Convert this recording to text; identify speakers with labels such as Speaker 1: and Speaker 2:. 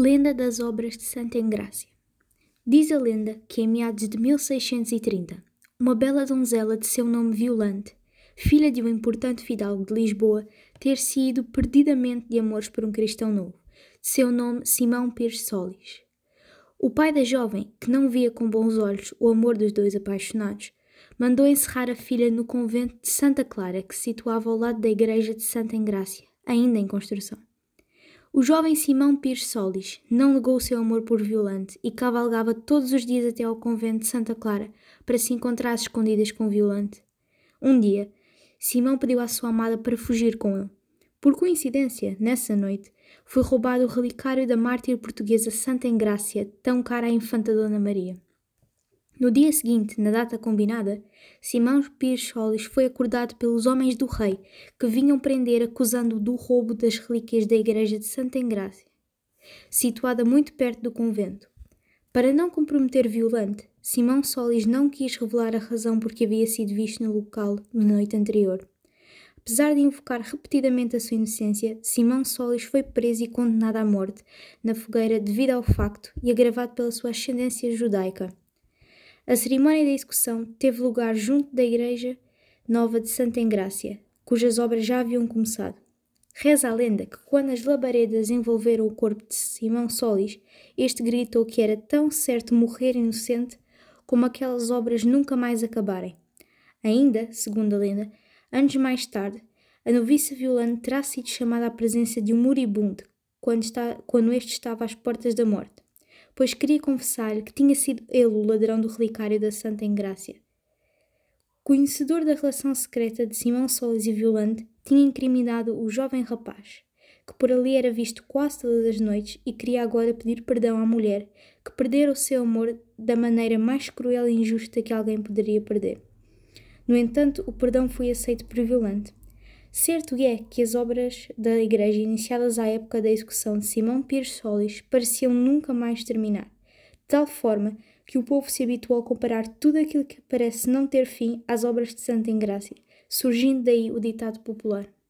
Speaker 1: Lenda das Obras de Santa Engrácia Diz a lenda que em meados de 1630, uma bela donzela de seu nome Violante, filha de um importante fidalgo de Lisboa, ter sido perdidamente de amores por um cristão novo, de seu nome Simão Pires Solis. O pai da jovem, que não via com bons olhos o amor dos dois apaixonados, mandou encerrar a filha no convento de Santa Clara, que se situava ao lado da igreja de Santa Engrácia, ainda em construção. O jovem Simão Pires Solis não negou o seu amor por Violante e cavalgava todos os dias até ao convento de Santa Clara para se encontrar às escondidas com Violante. Um dia, Simão pediu à sua amada para fugir com ele. Por coincidência, nessa noite, foi roubado o relicário da mártir portuguesa Santa Engrácia, tão cara à infanta Dona Maria. No dia seguinte, na data combinada, Simão Pires Solis foi acordado pelos homens do rei, que vinham prender acusando-o do roubo das relíquias da igreja de Santa Engrácia, situada muito perto do convento. Para não comprometer Violante, Simão Solis não quis revelar a razão por que havia sido visto no local na noite anterior. Apesar de invocar repetidamente a sua inocência, Simão Solis foi preso e condenado à morte na fogueira devido ao facto e agravado pela sua ascendência judaica. A cerimónia da execução teve lugar junto da Igreja Nova de Santa Engrácia, cujas obras já haviam começado. Reza a lenda que, quando as labaredas envolveram o corpo de Simão Solis, este gritou que era tão certo morrer inocente como aquelas obras nunca mais acabarem. Ainda, segundo a lenda, anos mais tarde, a noviça Violante terá sido chamada à presença de um moribundo quando, está, quando este estava às portas da morte pois queria confessar-lhe que tinha sido ele o ladrão do relicário da Santa Engrácia. Conhecedor da relação secreta de Simão Solis e Violante, tinha incriminado o jovem rapaz, que por ali era visto quase todas as noites e queria agora pedir perdão à mulher, que perdera o seu amor da maneira mais cruel e injusta que alguém poderia perder. No entanto, o perdão foi aceito por Violante, Certo é que as obras da Igreja iniciadas à época da execução de Simão Pires Solis pareciam nunca mais terminar, de tal forma que o povo se habituou a comparar tudo aquilo que parece não ter fim às obras de Santa Engrácia, surgindo daí o ditado popular.